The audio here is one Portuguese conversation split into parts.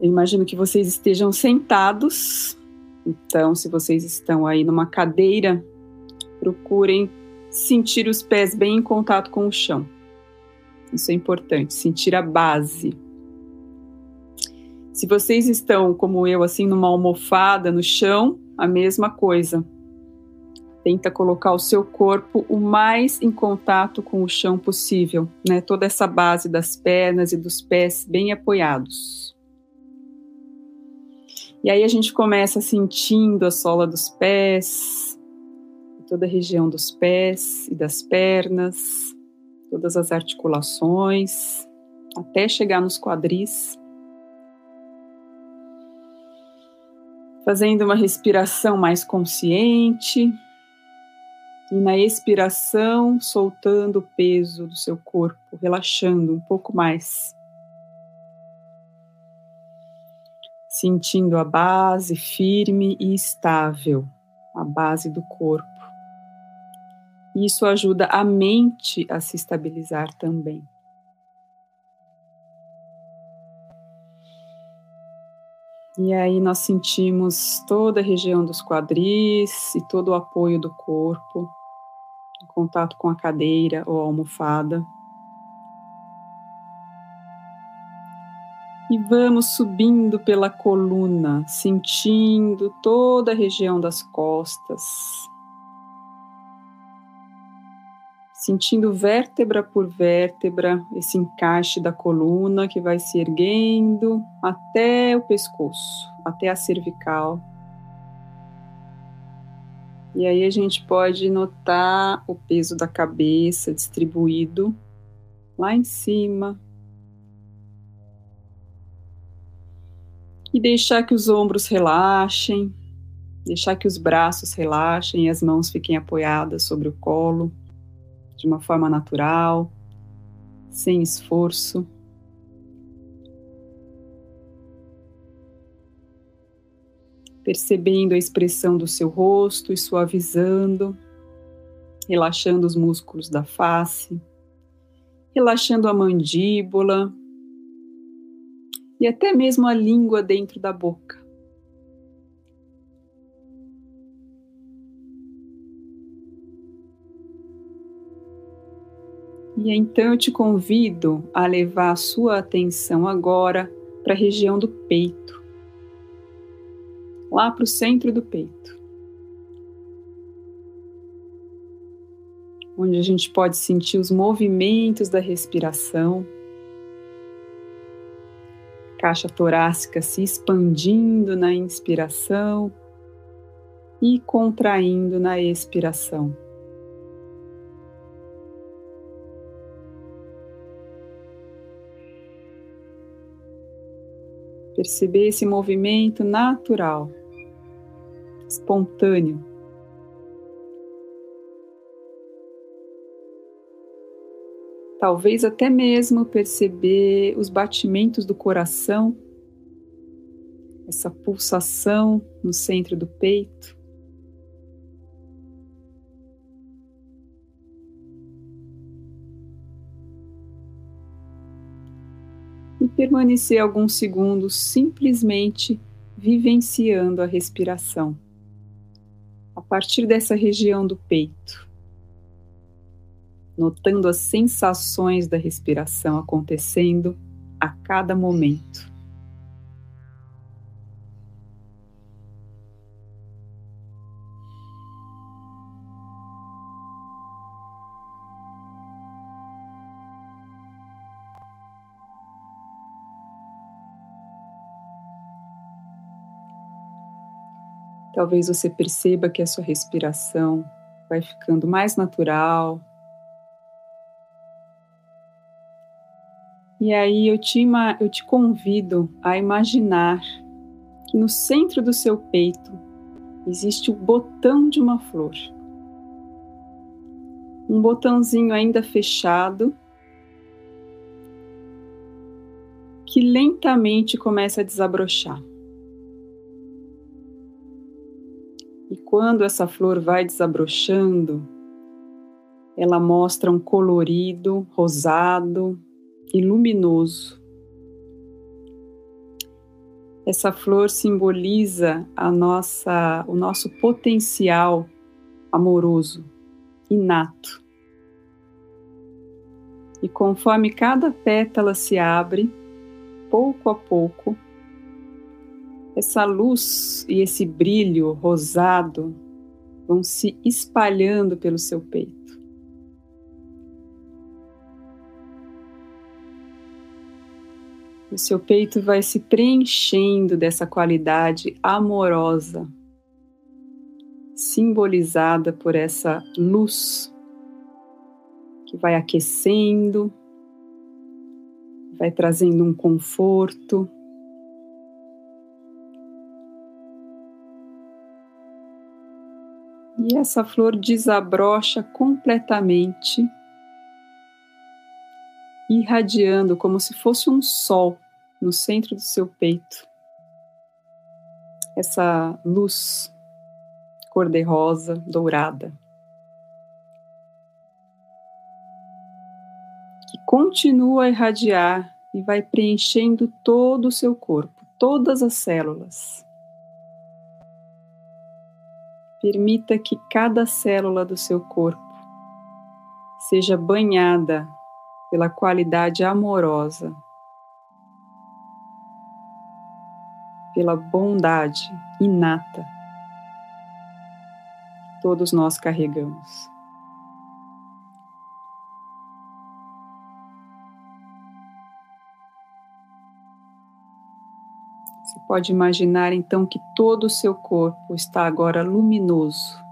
Eu imagino que vocês estejam sentados. Então, se vocês estão aí numa cadeira, procurem sentir os pés bem em contato com o chão. Isso é importante, sentir a base. Se vocês estão, como eu, assim, numa almofada no chão, a mesma coisa. Tenta colocar o seu corpo o mais em contato com o chão possível, né? Toda essa base das pernas e dos pés bem apoiados. E aí a gente começa sentindo a sola dos pés, toda a região dos pés e das pernas, todas as articulações, até chegar nos quadris. Fazendo uma respiração mais consciente. E na expiração, soltando o peso do seu corpo, relaxando um pouco mais. Sentindo a base firme e estável, a base do corpo. Isso ajuda a mente a se estabilizar também. E aí nós sentimos toda a região dos quadris e todo o apoio do corpo, em contato com a cadeira ou a almofada. E vamos subindo pela coluna, sentindo toda a região das costas. Sentindo vértebra por vértebra esse encaixe da coluna que vai se erguendo até o pescoço, até a cervical. E aí a gente pode notar o peso da cabeça distribuído lá em cima, e deixar que os ombros relaxem, deixar que os braços relaxem e as mãos fiquem apoiadas sobre o colo de uma forma natural, sem esforço. Percebendo a expressão do seu rosto e suavizando, relaxando os músculos da face, relaxando a mandíbula, e até mesmo a língua dentro da boca. E então eu te convido a levar a sua atenção agora para a região do peito, lá para o centro do peito, onde a gente pode sentir os movimentos da respiração caixa torácica se expandindo na inspiração e contraindo na expiração. Perceber esse movimento natural, espontâneo. Talvez até mesmo perceber os batimentos do coração, essa pulsação no centro do peito. E permanecer alguns segundos simplesmente vivenciando a respiração a partir dessa região do peito notando as sensações da respiração acontecendo a cada momento. Talvez você perceba que a sua respiração vai ficando mais natural, E aí eu te, eu te convido a imaginar que no centro do seu peito existe o botão de uma flor. Um botãozinho ainda fechado que lentamente começa a desabrochar. E quando essa flor vai desabrochando, ela mostra um colorido rosado e luminoso. Essa flor simboliza a nossa, o nosso potencial amoroso, inato. E conforme cada pétala se abre, pouco a pouco, essa luz e esse brilho rosado vão se espalhando pelo seu peito. O seu peito vai se preenchendo dessa qualidade amorosa, simbolizada por essa luz que vai aquecendo, vai trazendo um conforto. E essa flor desabrocha completamente, irradiando como se fosse um sol no centro do seu peito. Essa luz cor-de-rosa, dourada. continua a irradiar e vai preenchendo todo o seu corpo, todas as células. Permita que cada célula do seu corpo seja banhada pela qualidade amorosa, pela bondade inata que todos nós carregamos. Pode imaginar então que todo o seu corpo está agora luminoso.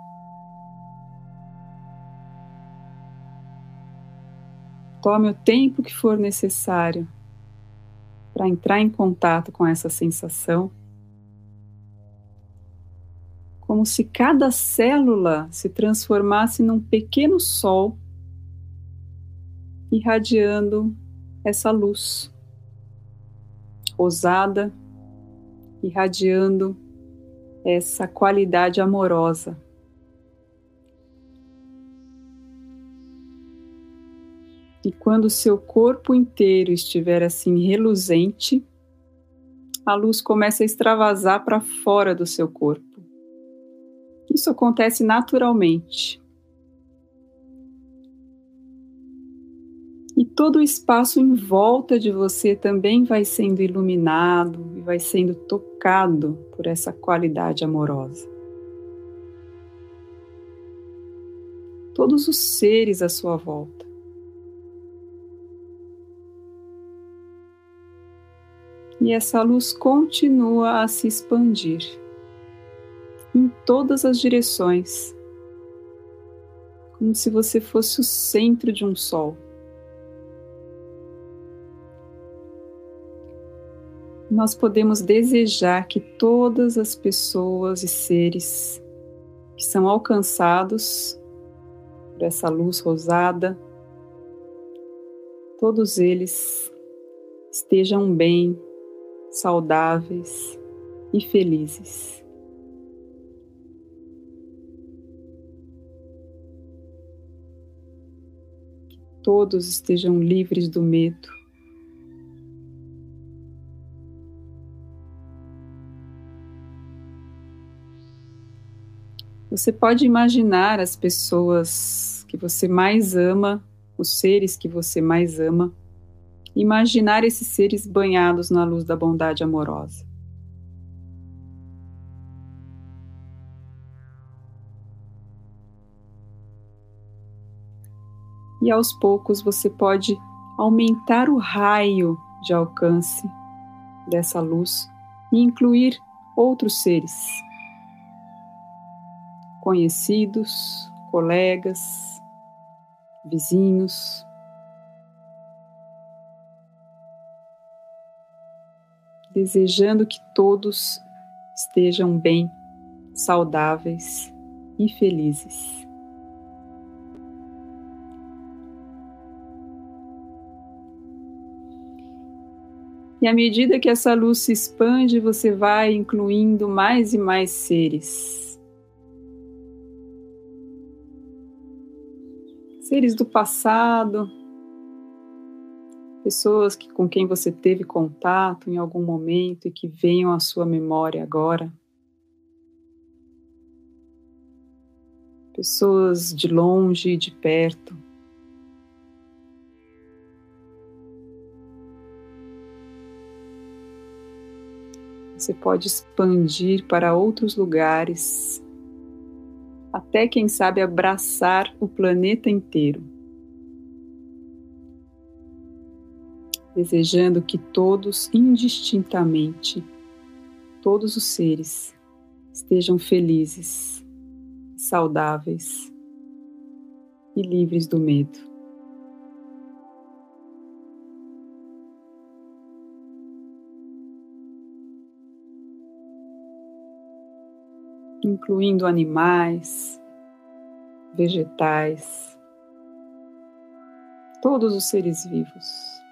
Tome o tempo que for necessário para entrar em contato com essa sensação, como se cada célula se transformasse num pequeno sol irradiando essa luz rosada irradiando essa qualidade amorosa. E quando seu corpo inteiro estiver assim reluzente, a luz começa a extravasar para fora do seu corpo. Isso acontece naturalmente. e todo o espaço em volta de você também vai sendo iluminado e vai sendo tocado por essa qualidade amorosa. Todos os seres à sua volta. E essa luz continua a se expandir em todas as direções, como se você fosse o centro de um sol. nós podemos desejar que todas as pessoas e seres que são alcançados por essa luz rosada, todos eles estejam bem, saudáveis e felizes. Que todos estejam livres do medo Você pode imaginar as pessoas que você mais ama, os seres que você mais ama, imaginar esses seres banhados na luz da bondade amorosa. E aos poucos você pode aumentar o raio de alcance dessa luz e incluir outros seres conhecidos, colegas, vizinhos. Desejando que todos estejam bem, saudáveis e felizes. E à medida que essa luz se expande, você vai incluindo mais e mais seres. Seres do passado, pessoas que, com quem você teve contato em algum momento e que venham à sua memória agora. Pessoas de longe e de perto. Você pode expandir para outros lugares, até quem sabe abraçar o planeta inteiro. Desejando que todos, indistintamente, todos os seres, estejam felizes, saudáveis e livres do medo. incluindo animais, vegetais, todos os seres vivos.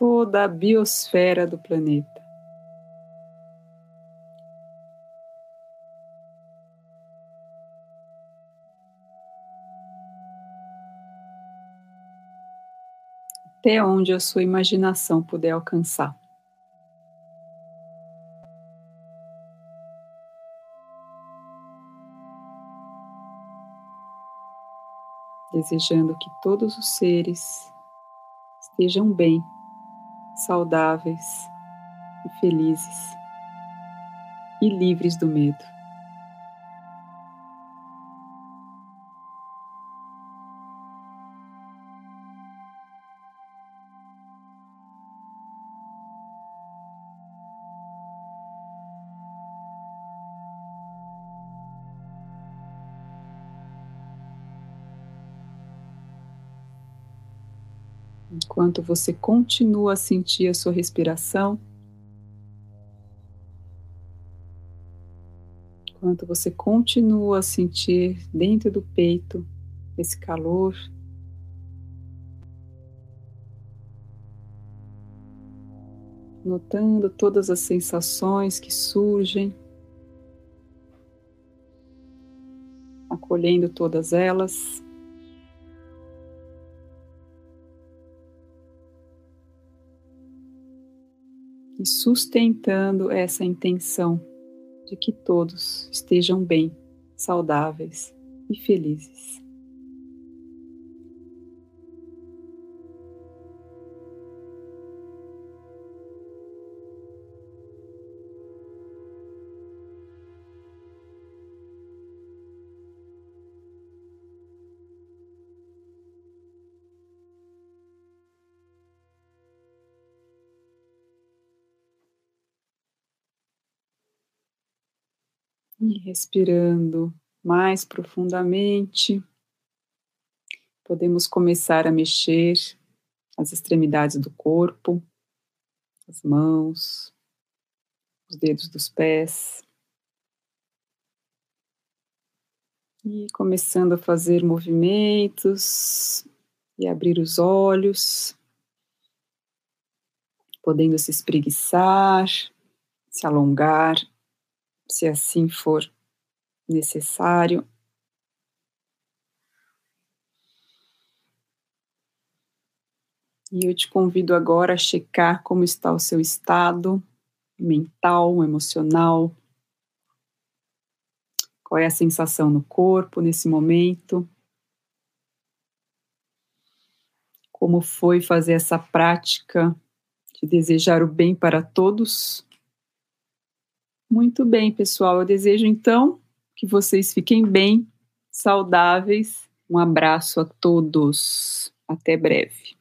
Toda a biosfera do planeta. Até onde a sua imaginação puder alcançar. desejando que todos os seres estejam bem, saudáveis e felizes e livres do medo. Enquanto você continua a sentir a sua respiração, enquanto você continua a sentir dentro do peito esse calor. Notando todas as sensações que surgem, acolhendo todas elas. Sustentando essa intenção de que todos estejam bem, saudáveis e felizes. E respirando mais profundamente, podemos começar a mexer as extremidades do corpo, as mãos, os dedos dos pés. E começando a fazer movimentos e abrir os olhos, podendo se espreguiçar, se alongar se assim for necessário. E eu te convido agora a checar como está o seu estado mental, emocional. Qual é a sensação no corpo nesse momento? Como foi fazer essa prática de desejar o bem para todos? Muito bem, pessoal. Eu desejo então que vocês fiquem bem, saudáveis. Um abraço a todos. Até breve.